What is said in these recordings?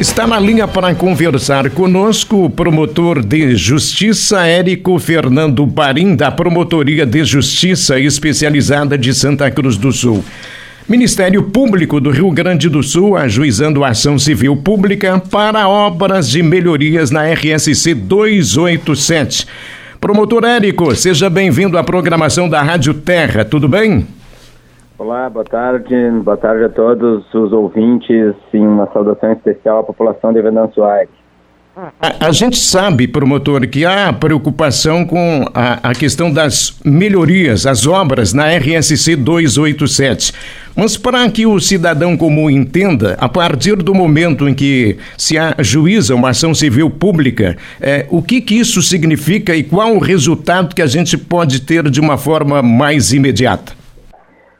Está na linha para conversar conosco o promotor de justiça Érico Fernando Parim, da Promotoria de Justiça Especializada de Santa Cruz do Sul. Ministério Público do Rio Grande do Sul ajuizando ação civil pública para obras de melhorias na RSC 287. Promotor Érico, seja bem-vindo à programação da Rádio Terra, tudo bem? Olá, boa tarde, boa tarde a todos os ouvintes e uma saudação especial à população de Venâncio Aires. A, a, gente sabe, promotor, que há preocupação com a, a, questão das melhorias, as obras na RSC 287. Mas para que o cidadão comum entenda, a partir do momento em que se ajuiza uma ação civil pública, é, o que, que isso significa e qual o resultado que a gente pode ter de uma forma mais imediata?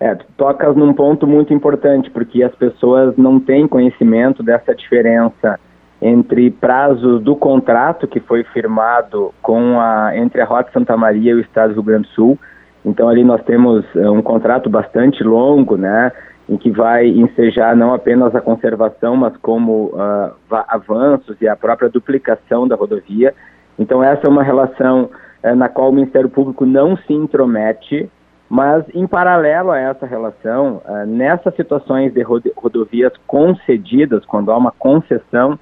É, tu tocas num ponto muito importante, porque as pessoas não têm conhecimento dessa diferença entre prazos do contrato que foi firmado com a, entre a Rota Santa Maria e o Estado do Rio Grande do Sul. Então ali nós temos uh, um contrato bastante longo, né, em que vai ensejar não apenas a conservação, mas como uh, avanços e a própria duplicação da rodovia. Então essa é uma relação uh, na qual o Ministério Público não se intromete, mas, em paralelo a essa relação, uh, nessas situações de rodovias concedidas, quando há uma concessão,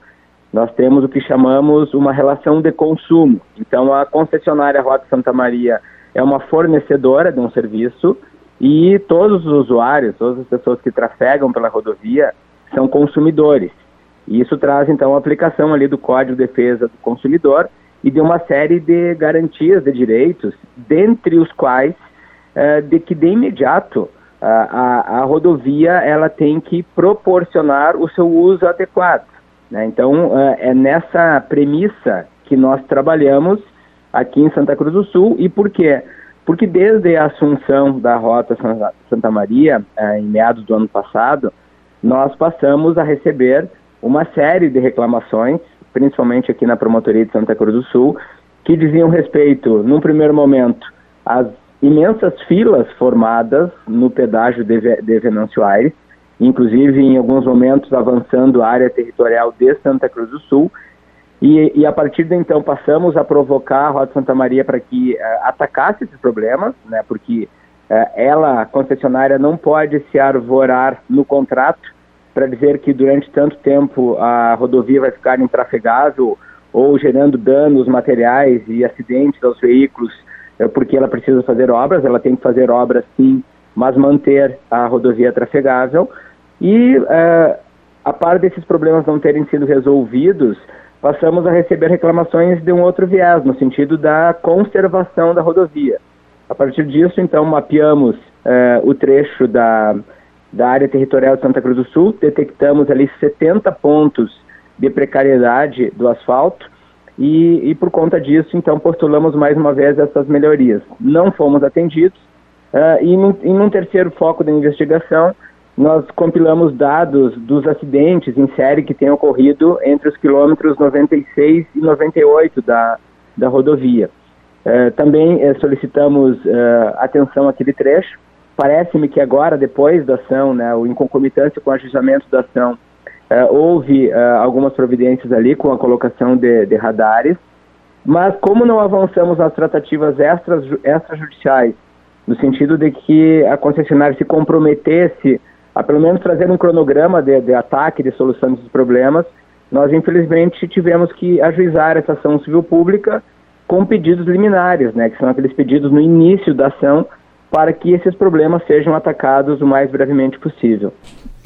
nós temos o que chamamos uma relação de consumo. Então, a concessionária Rota Santa Maria é uma fornecedora de um serviço e todos os usuários, todas as pessoas que trafegam pela rodovia, são consumidores. E isso traz, então, a aplicação ali do Código de Defesa do Consumidor e de uma série de garantias de direitos, dentre os quais é, de que de imediato a, a, a, rodovia ela tem que proporcionar o seu uso adequado. Né? Então é, é nessa premissa que nós trabalhamos aqui em Santa Cruz do Sul e por quê? Porque desde a assunção da Rota Santa Maria, é, em meados do ano passado, nós passamos a receber uma série de reclamações, principalmente aqui na Promotoria de Santa Cruz do Sul, que diziam respeito, num primeiro momento, às imensas filas formadas no pedágio de, de Venâncio Aires, inclusive em alguns momentos avançando a área territorial de Santa Cruz do Sul, e, e, a partir de então passamos a provocar a Rota Santa Maria para que uh, atacasse esses problemas, né, porque uh, ela, a concessionária, não pode se arvorar no contrato para dizer que durante tanto tempo a rodovia vai ficar intrafegável ou gerando danos materiais e acidentes aos veículos é porque ela precisa fazer obras, ela tem que fazer obras sim, mas manter a rodovia trafegável. E uh, a par desses problemas não terem sido resolvidos, passamos a receber reclamações de um outro viés, no sentido da conservação da rodovia. A partir disso, então, mapeamos uh, o trecho da, da área territorial de Santa Cruz do Sul, detectamos ali 70 pontos de precariedade do asfalto, e, e por conta disso, então, postulamos mais uma vez essas melhorias. Não fomos atendidos, uh, e, num, num terceiro foco da investigação, nós compilamos dados dos acidentes em série que têm ocorrido entre os quilômetros 96 e 98 da, da rodovia. Uh, também uh, solicitamos uh, atenção àquele trecho. Parece-me que agora, depois da ação, né, o em concomitância com o ajustamento da ação, houve uh, algumas providências ali com a colocação de, de, radares, mas como não avançamos nas tratativas extras, extrajudiciais, no sentido de que a concessionária se comprometesse a pelo menos trazer um cronograma de, de ataque, de solução desses problemas, nós infelizmente tivemos que ajuizar essa ação civil pública com pedidos liminares, né, que são aqueles pedidos no início da ação para que esses problemas sejam atacados o mais brevemente possível.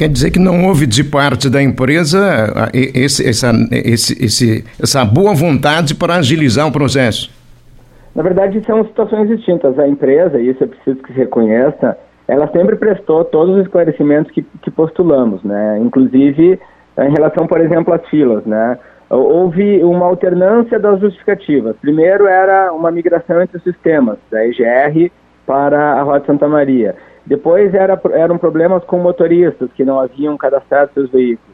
Quer dizer que não houve de parte da empresa esse, essa, esse, essa boa vontade para agilizar o processo? Na verdade, são situações distintas. A empresa, e isso é preciso que se reconheça, ela sempre prestou todos os esclarecimentos que, que postulamos, né? inclusive em relação, por exemplo, às filas. Né? Houve uma alternância das justificativas. Primeiro era uma migração entre os sistemas, da EGR para a Rota Santa Maria. Depois era, eram problemas com motoristas que não haviam cadastrado seus veículos.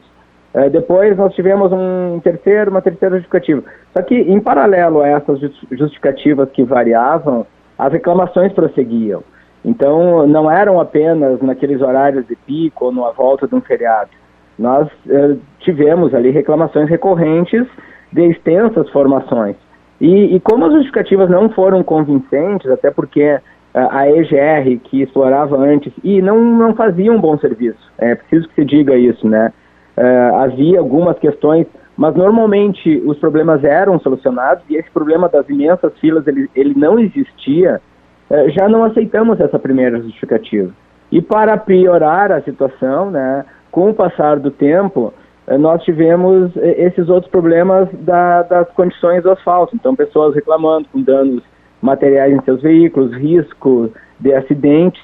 É, depois nós tivemos um terceiro, uma terceira justificativa. Só que, em paralelo a essas justificativas que variavam, as reclamações prosseguiam. Então, não eram apenas naqueles horários de pico ou na volta de um feriado. nós uh, tivemos ali reclamações recorrentes de extensas formações. E, e, como as justificativas não foram convincentes, até porque a EGR que explorava antes e não, não fazia um bom serviço. É preciso que se diga isso, né? Uh, havia algumas questões, mas normalmente os problemas eram solucionados e esse problema das imensas filas ele, ele não existia. Uh, já não aceitamos essa primeira justificativa. E para piorar a situação, né, com o passar do tempo, uh, nós tivemos esses outros problemas da, das condições do asfalto. Então, pessoas reclamando com danos materiais em seus veículos, risco de acidentes.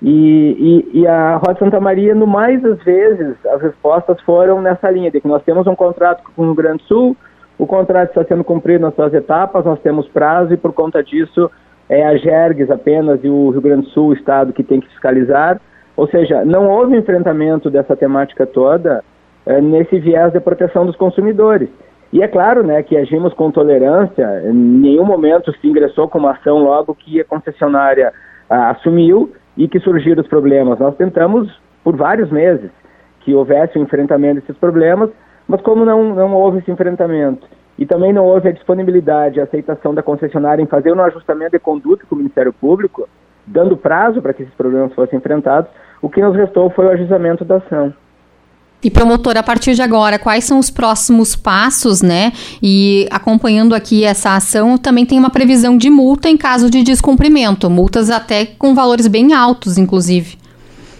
E, e, e, a Rota Santa Maria, no mais das vezes, as respostas foram nessa linha, de que nós temos um contrato com o Rio Grande do Sul, o contrato está sendo cumprido nas suas etapas, nós temos prazo e por conta disso é a Gergues apenas e o Rio Grande do Sul, o Estado, que tem que fiscalizar. Ou seja, não houve enfrentamento dessa temática toda é, nesse viés de proteção dos consumidores. E é claro né, que agimos com tolerância, em nenhum momento se ingressou com uma ação logo que a concessionária ah, assumiu e que surgiram os problemas. Nós tentamos por vários meses que houvesse um enfrentamento desses problemas, mas como não, não houve esse enfrentamento e também não houve a disponibilidade, a aceitação da concessionária em fazer um ajustamento de conduta com o Ministério Público, dando prazo para que esses problemas fossem enfrentados, o que nos restou foi o ajustamento da ação. E promotor, a partir de agora, quais são os próximos passos, né? E acompanhando aqui essa ação, também tem uma previsão de multa em caso de descumprimento, multas até com valores bem altos, inclusive.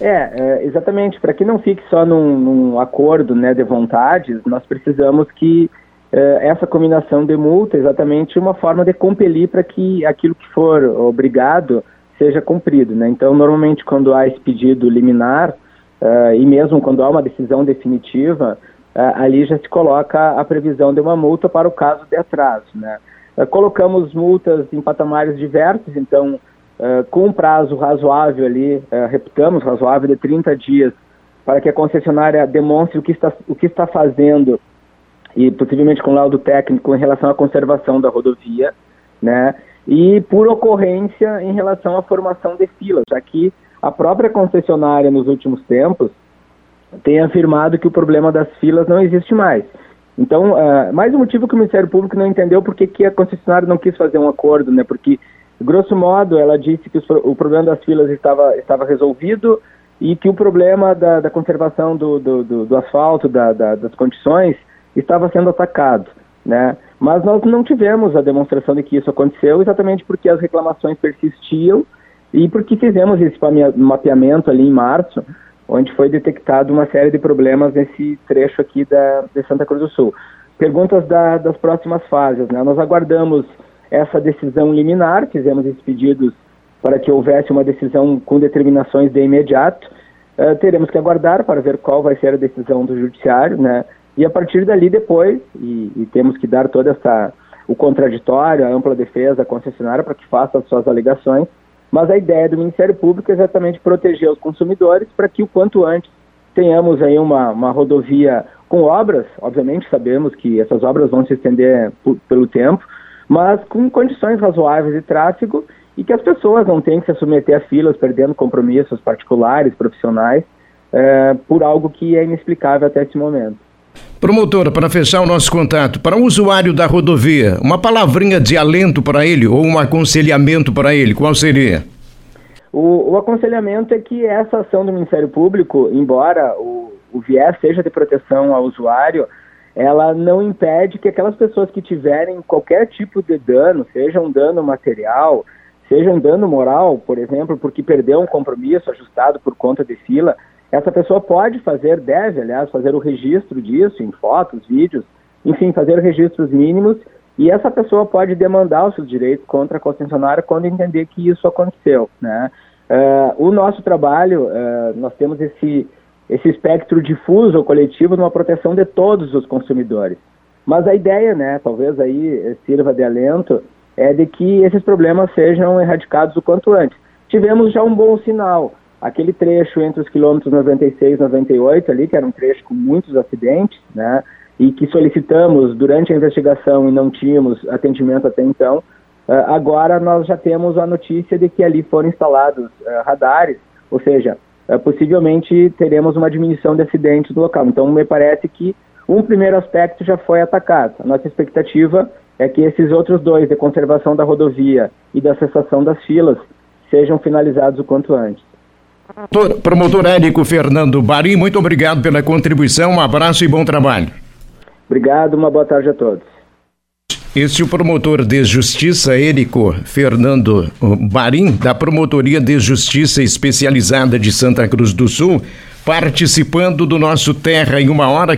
É, é exatamente. Para que não fique só num, num, acordo né, de vontades, nós precisamos que é, essa combinação de multa é exatamente uma forma de compelir para que aquilo que for obrigado seja cumprido. Né? Então, normalmente, quando há esse pedido liminar, Uh, e mesmo quando há uma decisão definitiva, uh, ali já se coloca a previsão de uma multa para o caso de atraso. Né? Uh, colocamos multas em patamares diversos, então, com um prazo razoável ali, reputamos razoável de 30 dias, para que a concessionária demonstre o que está, o que está fazendo e possivelmente com laudo técnico em relação à conservação da rodovia, né? E por ocorrência em relação à formação de filas, já que a própria concessionária, nos últimos tempos, tem afirmado que o problema das filas não existe mais. Então, uh, mais um motivo que o Ministério Público não entendeu porque que a concessionária não quis fazer um acordo, né? Porque, grosso modo, ela disse que o problema das filas estava, estava resolvido e que o problema da, da conservação do, do, do, do asfalto, da, da, das condições, estava sendo atacado, né? Mas nós não tivemos a demonstração de que isso aconteceu exatamente porque as reclamações persistiam e porque fizemos esse mapeamento ali em março, onde foi detectado uma série de problemas nesse trecho aqui da, de Santa Cruz do Sul. Perguntas da, das próximas fases. Né? Nós aguardamos essa decisão liminar, fizemos esses pedidos para que houvesse uma decisão com determinações de imediato. Uh, teremos que aguardar para ver qual vai ser a decisão do judiciário, né? E a partir dali depois, e, e temos que dar toda essa o contraditório, a ampla defesa à concessionária para que faça as suas alegações mas a ideia do Ministério Público é exatamente proteger os consumidores para que o quanto antes tenhamos aí uma, uma rodovia com obras, obviamente sabemos que essas obras vão se estender pelo tempo, mas com condições razoáveis de tráfego e que as pessoas não tenham que se submeter a filas, perdendo compromissos particulares, profissionais, é, por algo que é inexplicável até esse momento. Promotora, para fechar o nosso contato, para o usuário da rodovia, uma palavrinha de alento para ele ou um aconselhamento para ele, qual seria? O, o, aconselhamento é que essa ação do Ministério Público, embora o, o viés seja de proteção ao usuário, ela não impede que aquelas pessoas que tiverem qualquer tipo de dano, seja um dano material, seja um dano moral, por exemplo, porque perdeu um compromisso ajustado por conta de fila, essa pessoa pode fazer, deve, aliás, fazer o registro disso em fotos, vídeos, enfim, fazer registros mínimos e essa pessoa pode demandar os seus direitos contra a concessionária quando entender que isso aconteceu, né? Uh, o nosso trabalho, uh, nós temos esse, esse espectro difuso ou coletivo numa proteção de todos os consumidores. Mas a ideia, né, talvez aí sirva de alento, é de que esses problemas sejam erradicados o quanto antes. Tivemos já um bom sinal aquele trecho entre os quilômetros 96 e 98 ali, que era um trecho com muitos acidentes, né, e que solicitamos durante a investigação e não tínhamos atendimento até então, uh, agora nós já temos a notícia de que ali foram instalados uh, radares, ou seja, uh, possivelmente teremos uma diminuição de acidentes no local. Então, me parece que um primeiro aspecto já foi atacado. A nossa expectativa é que esses outros dois, de conservação da rodovia e da cessação das filas, sejam finalizados o quanto antes. Promotor Érico Fernando Bari, muito obrigado pela contribuição, um abraço e bom trabalho. Obrigado, uma boa tarde a todos. Este é o promotor de justiça Érico Fernando Barim, da Promotoria de Justiça Especializada de Santa Cruz do Sul, participando do nosso Terra em uma hora.